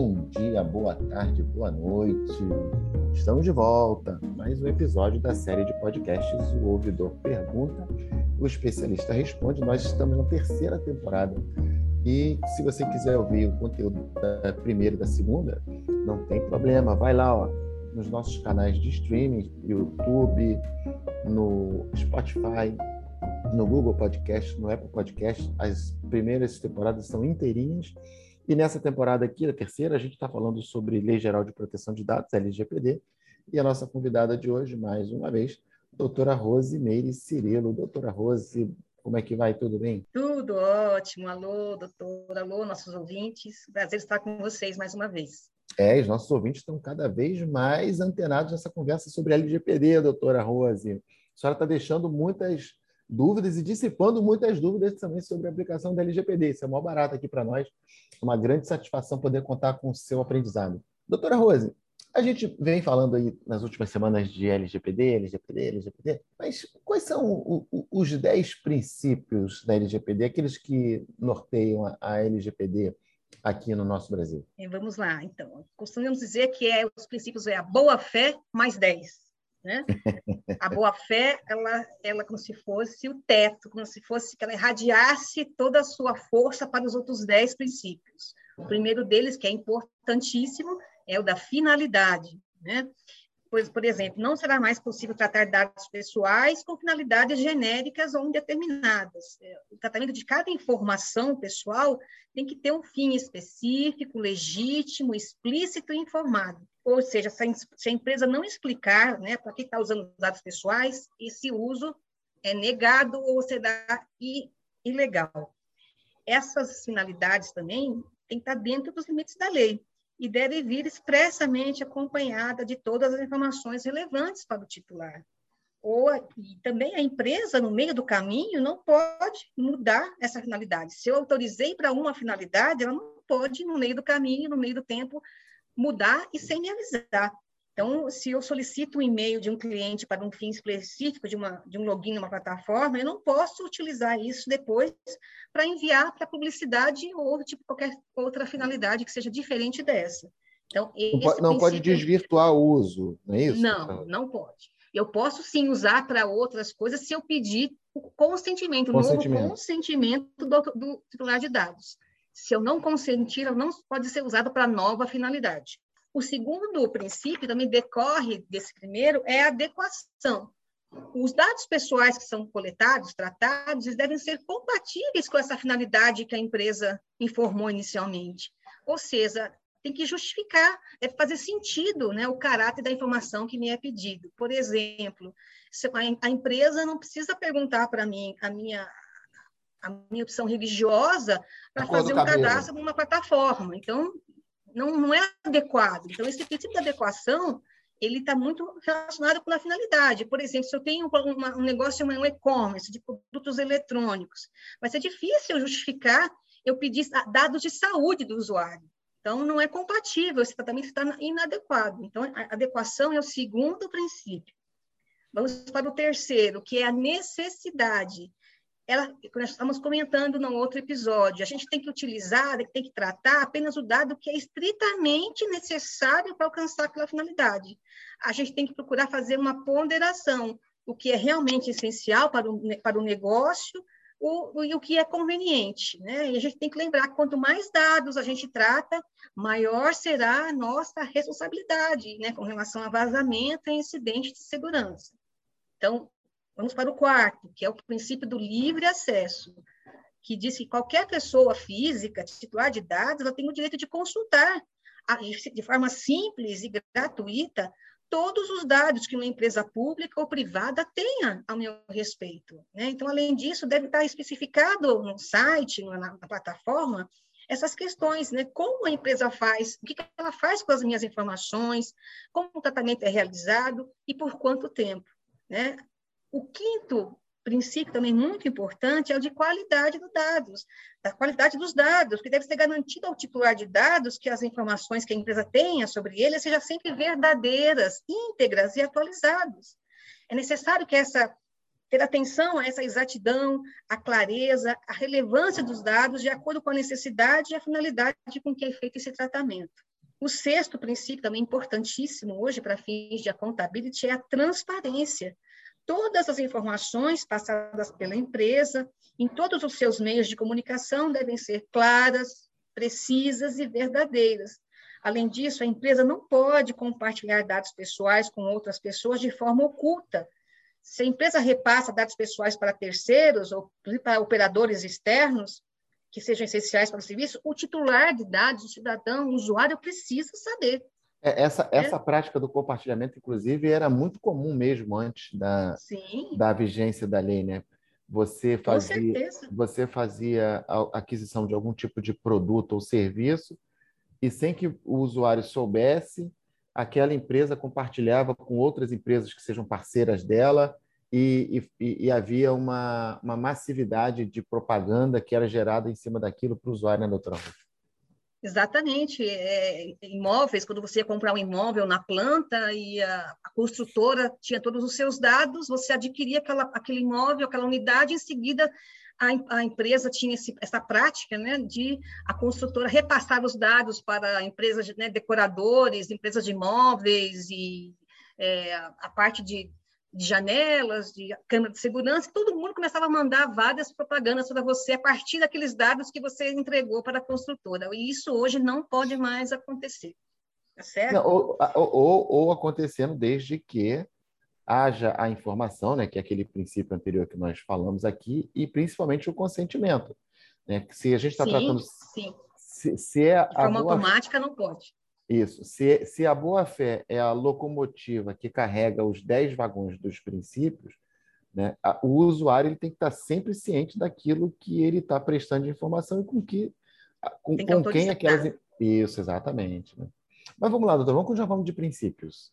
Bom dia, boa tarde, boa noite. Estamos de volta. Mais um episódio da série de podcasts O Ouvidor Pergunta, o especialista responde. Nós estamos na terceira temporada. E se você quiser ouvir o conteúdo da primeira e da segunda, não tem problema. Vai lá, ó, nos nossos canais de streaming, YouTube, no Spotify, no Google Podcast, no Apple Podcast. As primeiras temporadas são inteirinhas e nessa temporada aqui, a terceira, a gente está falando sobre Lei Geral de Proteção de Dados, LGPD, e a nossa convidada de hoje, mais uma vez, doutora Rose Meire Cirilo. Doutora Rose, como é que vai? Tudo bem? Tudo ótimo. Alô, doutora, alô, nossos ouvintes. Prazer estar com vocês mais uma vez. É, os nossos ouvintes estão cada vez mais antenados nessa conversa sobre LGPD, doutora Rose. A senhora está deixando muitas dúvidas e dissipando muitas dúvidas também sobre a aplicação da LGPD. Isso é maior barato aqui para nós. É uma grande satisfação poder contar com o seu aprendizado. Doutora Rose, a gente vem falando aí nas últimas semanas de LGPD, LGPD, LGPD, mas quais são os 10 princípios da LGPD, aqueles que norteiam a, LGPD aqui no nosso Brasil? Vamos lá, então. Costumamos dizer que é, os princípios é a boa-fé mais 10. Né? A boa-fé, ela, ela como se fosse o teto, como se fosse que ela irradiasse toda a sua força para os outros dez princípios. O primeiro deles, que é importantíssimo, é o da finalidade. Né? Pois, por exemplo, não será mais possível tratar dados pessoais com finalidades genéricas ou indeterminadas. É, o tratamento de cada informação pessoal tem que ter um fim específico, legítimo, explícito e informado. Ou seja, se a, empresa não explicar né, para que está usando os dados pessoais, esse uso é negado ou será ilegal. Essas finalidades também têm que estar dentro dos limites da lei e deve vir expressamente acompanhada de todas as informações relevantes para o titular. Ou e também a empresa, no meio do caminho, não pode mudar essa finalidade. Se eu autorizei para uma finalidade, ela não pode, no meio do caminho, no meio do tempo, mudar e sem me avisar. Então, se eu solicito um e-mail de um cliente para um fim específico de, uma, de um login numa plataforma, eu não posso utilizar isso depois para enviar para publicidade ou tipo qualquer outra finalidade que seja diferente dessa. Então, não, pode, não pode desvirtuar o uso, não é isso? Não, não pode. Eu posso sim usar para outras coisas se eu pedir o consentimento, o consentimento. novo consentimento do, do titular de dados. Se eu não consentir, ela não pode ser usada para nova finalidade. O segundo princípio também decorre desse primeiro é a adequação. Os dados pessoais que são coletados, tratados, eles devem ser compatíveis com essa finalidade que a empresa informou inicialmente. Ou seja, tem que justificar, deve fazer sentido né, o caráter da informação que me é pedido. Por exemplo, a empresa não precisa perguntar para mim a minha, a minha opção religiosa para fazer um cadastro numa plataforma. Então, não, não é adequado. Então, esse princípio de adequação ele está muito relacionado com a finalidade. Por exemplo, se eu tenho um negócio, um e-commerce de produtos eletrônicos, vai ser difícil justificar eu pedir dados de saúde do usuário. Então, não é compatível, esse tratamento está inadequado. Então, a adequação é o segundo princípio. Vamos para o terceiro, que é a necessidade ela, nós estamos comentando no outro episódio, a gente tem que utilizar, tem que tratar apenas o dado que é estritamente necessário para alcançar aquela finalidade. A gente tem que procurar fazer uma ponderação, o que é realmente essencial para o, para o negócio o, e o que é conveniente. Né? E a gente tem que lembrar que quanto mais dados a gente trata, maior será a nossa responsabilidade né? com relação a vazamento e incidente de segurança. Então, Vamos para o quarto, que é o princípio do livre acesso, que diz que qualquer pessoa física, titular de dados, ela tem o direito de consultar de forma simples e gratuita todos os dados que uma empresa pública ou privada tenha ao meu respeito. Né? Então, além disso, deve estar especificado no site, na, na plataforma, essas questões, né? Como a empresa faz, o que ela faz com as minhas informações, como o tratamento é realizado e por quanto tempo, né? O quinto princípio também muito importante é o de qualidade dos dados, da qualidade dos dados, que deve ser garantido ao titular de dados que as informações que a empresa tenha sobre ele sejam sempre verdadeiras, íntegras e atualizadas. É necessário que essa ter atenção a essa exatidão, a clareza, a relevância dos dados de acordo com a necessidade e a finalidade com que é feito esse tratamento. O sexto princípio, também importantíssimo hoje para fins de accountability, é a transparência. Todas as informações passadas pela empresa, em todos os seus meios de comunicação, devem ser claras, precisas e verdadeiras. Além disso, a empresa não pode compartilhar dados pessoais com outras pessoas de forma oculta. Se a empresa repassa dados pessoais para terceiros ou para operadores externos, que sejam essenciais para o serviço, o titular de dados, o cidadão, o usuário, precisa saber. É, essa, é. essa prática do compartilhamento, inclusive, era muito comum mesmo antes da, da vigência da lei, né? Você fazia, você fazia a aquisição de algum tipo de produto ou serviço e sem que o usuário soubesse, aquela empresa compartilhava com outras empresas que sejam parceiras dela e, e, e, havia uma, uma massividade de propaganda que era gerada em cima daquilo para o usuário, né, doutora? Exatamente. É, imóveis, quando você ia comprar um imóvel na planta e a, a, construtora tinha todos os seus dados, você adquiria aquela, aquele imóvel, aquela unidade, em seguida a, a empresa tinha esse, essa prática né, de a construtora repassar os dados para empresas, né, decoradores, empresas de imóveis e é, a parte de de janelas, de câmera de segurança, todo mundo começava a mandar várias propagandas para você a partir daqueles dados que você entregou para a construtora. E isso hoje não pode mais acontecer. Tá certo? Não, ou, ou, ou, acontecendo desde que haja a informação, né, que é aquele princípio anterior que nós falamos aqui, e principalmente o consentimento. Né? Se a gente está tratando. Sim. Se, se é de forma boa... automática, não pode. Isso. Se, se a boa-fé é a locomotiva que carrega os 10 vagões dos princípios, né, a, o usuário ele tem que estar sempre ciente daquilo que ele está prestando informação e com, que, com, com quem aquelas. Isso, exatamente. Né? Mas vamos lá, doutor, vamos continuar falando de princípios.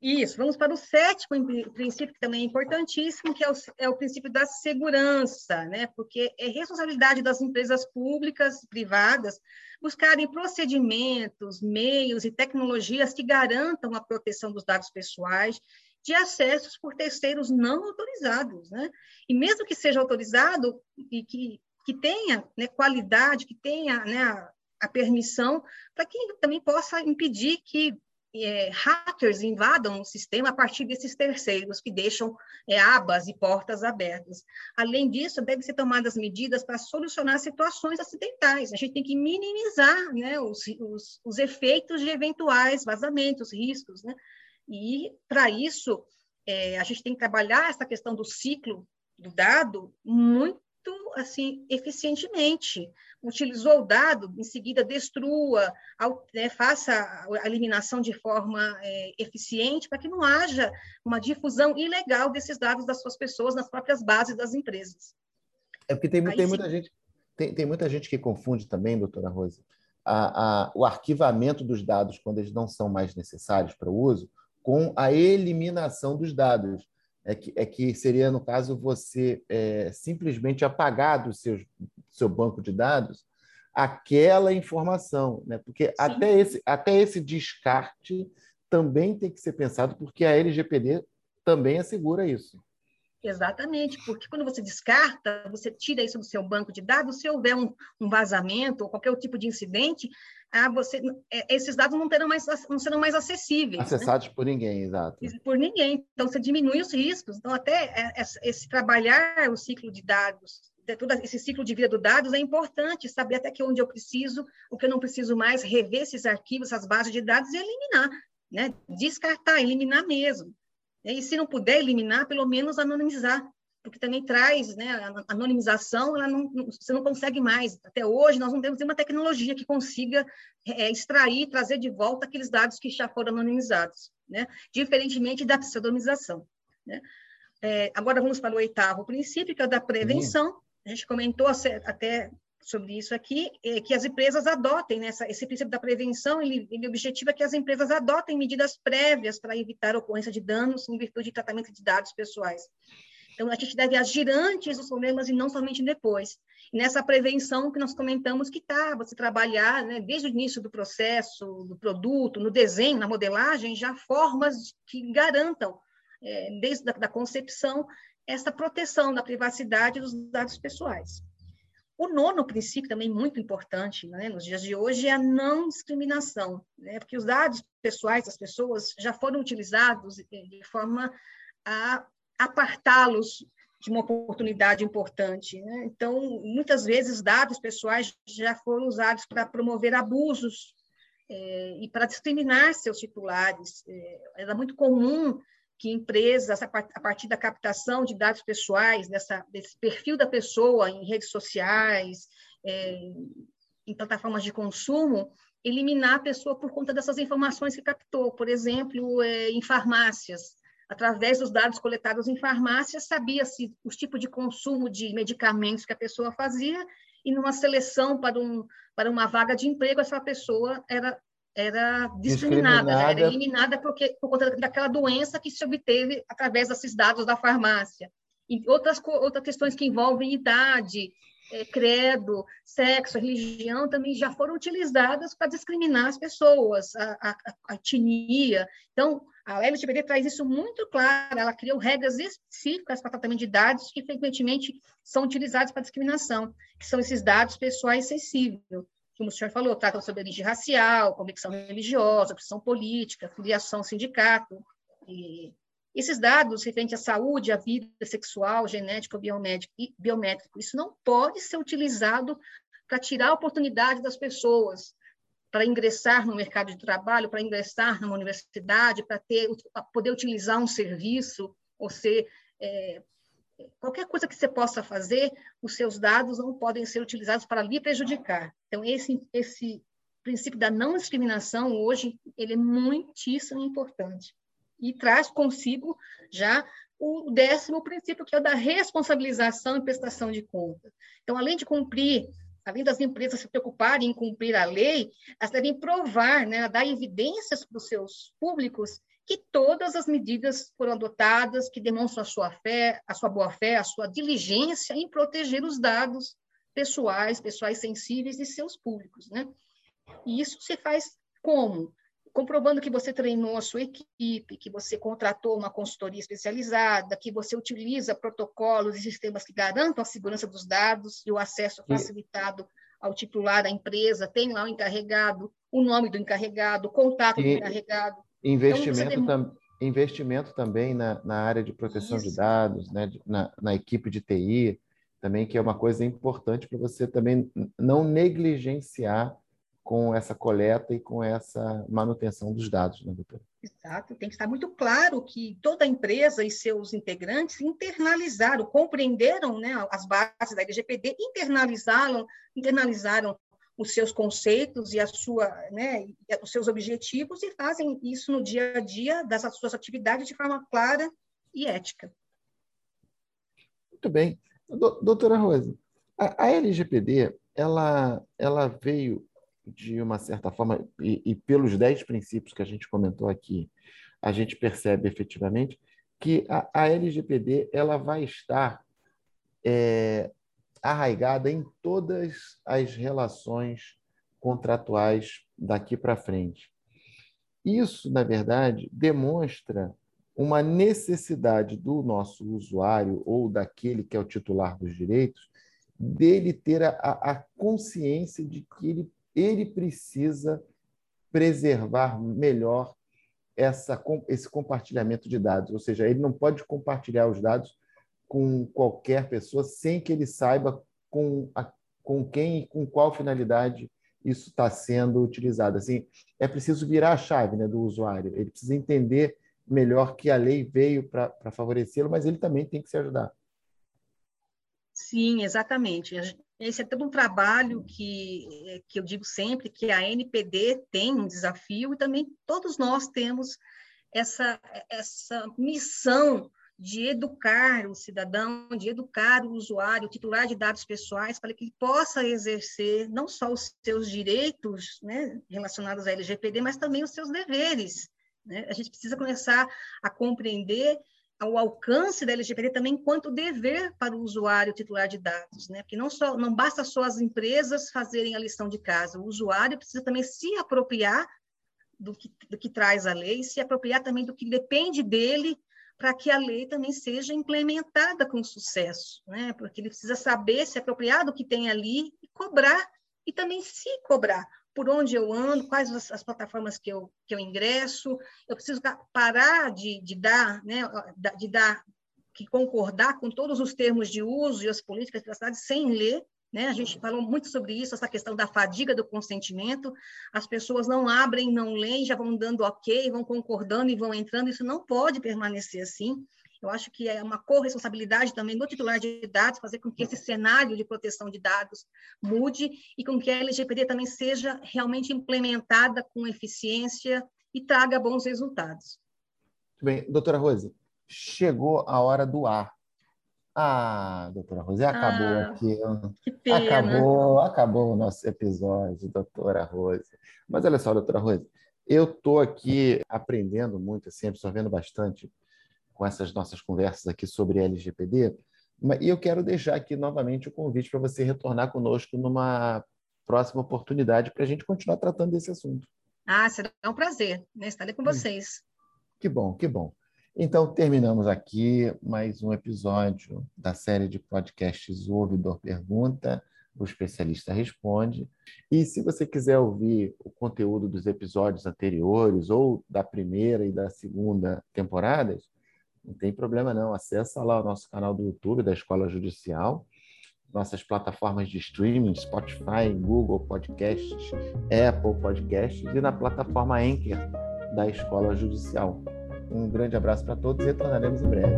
Isso, vamos para o sétimo princípio, que também é importantíssimo, que é o, é o princípio da segurança, né? porque é responsabilidade das empresas públicas e privadas buscarem procedimentos, meios e tecnologias que garantam a proteção dos dados pessoais de acessos por terceiros não autorizados. Né? E mesmo que seja autorizado e que, que tenha né, qualidade, que tenha né, a, a permissão, para que também possa impedir que é, hackers invadam o sistema a partir desses terceiros que deixam é, abas e portas abertas. Além disso, devem ser tomadas medidas para solucionar situações acidentais. A gente tem que minimizar né, os, os, os efeitos de eventuais vazamentos, riscos. Né? E, para isso, é, a gente tem que trabalhar essa questão do ciclo do dado muito assim eficientemente. Utilizou o dado, em seguida destrua, né, faça a eliminação de forma é, eficiente para que não haja uma difusão ilegal desses dados das suas pessoas nas próprias bases das empresas. É porque tem, Aí, tem muita gente tem, tem, muita gente que confunde também, doutora Rosa, a, a, o arquivamento dos dados quando eles não são mais necessários para o uso, com a eliminação dos dados é que, é que seria, no caso, você é, simplesmente apagar do seu, seu banco de dados aquela informação, né? porque até esse, até esse descarte também tem que ser pensado, porque a LGPD também assegura isso. Exatamente, porque quando você descarta, você tira isso do seu banco de dados, se houver um, um vazamento ou qualquer tipo de incidente, ah, você, é, esses dados não, terão mais, não serão mais acessíveis. Né? Acessados né? por ninguém, exato. Por ninguém. Então, você diminui os riscos. Então, até é, esse, trabalhar o ciclo de dados, todo esse ciclo de vida do dados é importante, saber até que onde eu preciso, o que eu não preciso mais, rever esses arquivos, essas bases de dados e eliminar, né? descartar, eliminar mesmo. E se não puder eliminar, pelo menos anonimizar, porque também traz, né, a anonimização, ela não, você não consegue mais. Até hoje, nós não temos nenhuma tecnologia que consiga é, extrair, trazer de volta aqueles dados que já foram anonimizados, né? diferentemente da pseudonização. Né? É, agora vamos para o oitavo princípio, que é o da prevenção. A gente comentou até sobre isso aqui, é que as empresas adotem né, essa, esse princípio da prevenção, ele, ele objetiva que as empresas adotem medidas prévias para evitar a ocorrência de danos em virtude de tratamento de dados pessoais. Então, a gente deve agir antes dos problemas e não somente depois. E nessa prevenção que nós comentamos que está, você trabalhar né, desde o início do processo, do produto, no desenho, na modelagem, já formas que garantam, é, desde a da concepção, essa proteção da privacidade dos dados pessoais. o nono princípio, também muito importante né, nos dias de hoje, é a não discriminação, né, porque os dados pessoais das pessoas já foram utilizados de forma a apartá-los de uma oportunidade importante. Né? Então, muitas vezes, dados pessoais já foram usados para promover abusos é, e para discriminar seus titulares. É, era muito comum que empresas, a partir da captação de dados pessoais, dessa, desse perfil da pessoa em redes sociais, é, em plataformas de consumo, eliminar a pessoa por conta dessas informações que captou. Por exemplo, é, em farmácias, através dos dados coletados em farmácias, sabia-se os tipos de consumo de medicamentos que a pessoa fazia, e numa seleção para, um, para uma vaga de emprego, essa pessoa era era discriminada, discriminada. Né? era eliminada porque, por conta daquela doença que se obteve através desses dados da farmácia. E outras, outras questões que envolvem idade, é, credo, sexo, religião também já foram utilizadas para discriminar as pessoas, a, a, a etnia. Então, a LGBT traz isso muito claro, ela criou regras específicas para tratamento de dados que frequentemente são utilizados para discriminação, que são esses dados pessoais sensíveis como o senhor falou, tratam sobre origem racial, convicção religiosa, opção política, filiação sindicato. E esses dados referentes à saúde, à vida sexual, biomédico e biométrico, isso não pode ser utilizado para tirar a oportunidade das pessoas para ingressar no mercado de trabalho, para ingressar numa universidade, para ter, poder utilizar um serviço ou ser é, qualquer coisa que você possa fazer, os seus dados não podem ser utilizados para lhe prejudicar. Então, esse, esse princípio da não discriminação, hoje, ele é muitíssimo importante. E traz consigo já o décimo princípio, que é o da responsabilização e prestação de contas. Então, além de cumprir, além das empresas se preocuparem em cumprir a lei, elas devem provar, né, dar evidências para os seus públicos que todas as medidas foram adotadas que demonstram a sua fé, a sua boa fé, a sua diligência em proteger os dados pessoais, pessoais sensíveis de seus públicos, né? E isso se faz como? Comprovando que você treinou a sua equipe, que você contratou uma consultoria especializada, que você utiliza protocolos e sistemas que garantam a segurança dos dados e o acesso facilitado ao titular da empresa, tem lá o encarregado, o nome do encarregado, o contato e... do encarregado Investimento, então, tam, investimento também na, na área de proteção Isso. de dados, né? na, na equipe de TI, também, que é uma coisa importante para você também não negligenciar com essa coleta e com essa manutenção dos dados, né, doutora? Exato, tem que estar muito claro que toda empresa e seus integrantes internalizaram, compreenderam né, as bases da LGPD, internalizaram, internalizaram os seus conceitos e a sua, né, os seus objetivos e fazem isso no dia a dia das suas atividades de forma clara e ética. Muito bem. Doutora Rosa, a, LGPD, ela, ela veio de uma certa forma, e, e pelos dez princípios que a gente comentou aqui, a gente percebe efetivamente que a, a LGPD ela vai estar é, arraigada em todas as relações contratuais daqui para frente. Isso, na verdade, demonstra uma necessidade do nosso usuário ou daquele que é o titular dos direitos dele ter a, a consciência de que ele, ele precisa preservar melhor essa, esse compartilhamento de dados, ou seja, ele não pode compartilhar os dados com qualquer pessoa sem que ele saiba com, a, com quem e com qual finalidade isso está sendo utilizado. Assim, é preciso virar a chave né, do usuário. Ele precisa entender melhor que a lei veio para favorecê-lo, mas ele também tem que se ajudar. Sim, exatamente. Esse é todo um trabalho que, que eu digo sempre que a NPD tem um desafio e também todos nós temos essa, essa missão de educar o cidadão, de educar o usuário, o titular de dados pessoais, para que ele possa exercer não só os seus direitos né, relacionados à LGPD, mas também os seus deveres. Né? A gente precisa começar a compreender o alcance da LGPD também enquanto dever para o usuário titular de dados, né? Porque não só não basta só as empresas fazerem a lição de casa, o usuário precisa também se apropriar do que, do que traz a lei, se apropriar também do que depende dele para que a lei também seja implementada com sucesso, né? porque ele precisa saber se apropriar do que tem ali e cobrar, e também se cobrar por onde eu ando, quais as, as plataformas que eu, que eu ingresso, eu preciso parar de, de dar, né, de dar, que concordar com todos os termos de uso e as políticas da cidade sem ler, né? A gente falou muito sobre isso, essa questão da fadiga do consentimento. As pessoas não abrem, não leem, já vão dando ok, vão concordando e vão entrando. Isso não pode permanecer assim. Eu acho que é uma corresponsabilidade também do titular de dados fazer com que esse cenário de proteção de dados mude e com que a LGPD também seja realmente implementada com eficiência e traga bons resultados. Muito bem. Doutora Rose, chegou a hora do ar. Ah, doutora Rose, acabou ah, aqui. Que pena. Acabou, acabou o nosso episódio, doutora Rose. Mas olha só, doutora Rose, eu estou aqui aprendendo muito, assim, absorvendo bastante com essas nossas conversas aqui sobre LGPD. E eu quero deixar aqui novamente o convite para você retornar conosco numa próxima oportunidade para a gente continuar tratando desse assunto. Ah, será um prazer né? estarei com hum. vocês. Que bom, que bom. Então, terminamos aqui mais um episódio da série de podcasts O Ouvidor Pergunta, o especialista responde. E se você quiser ouvir o conteúdo dos episódios anteriores ou da primeira e da segunda temporadas, não tem problema não, acessa lá o nosso canal do YouTube da Escola Judicial, nossas plataformas de streaming, Spotify, Google Podcasts, Apple Podcasts e na plataforma Anchor da Escola Judicial. Um grande abraço para todos e retornaremos em breve.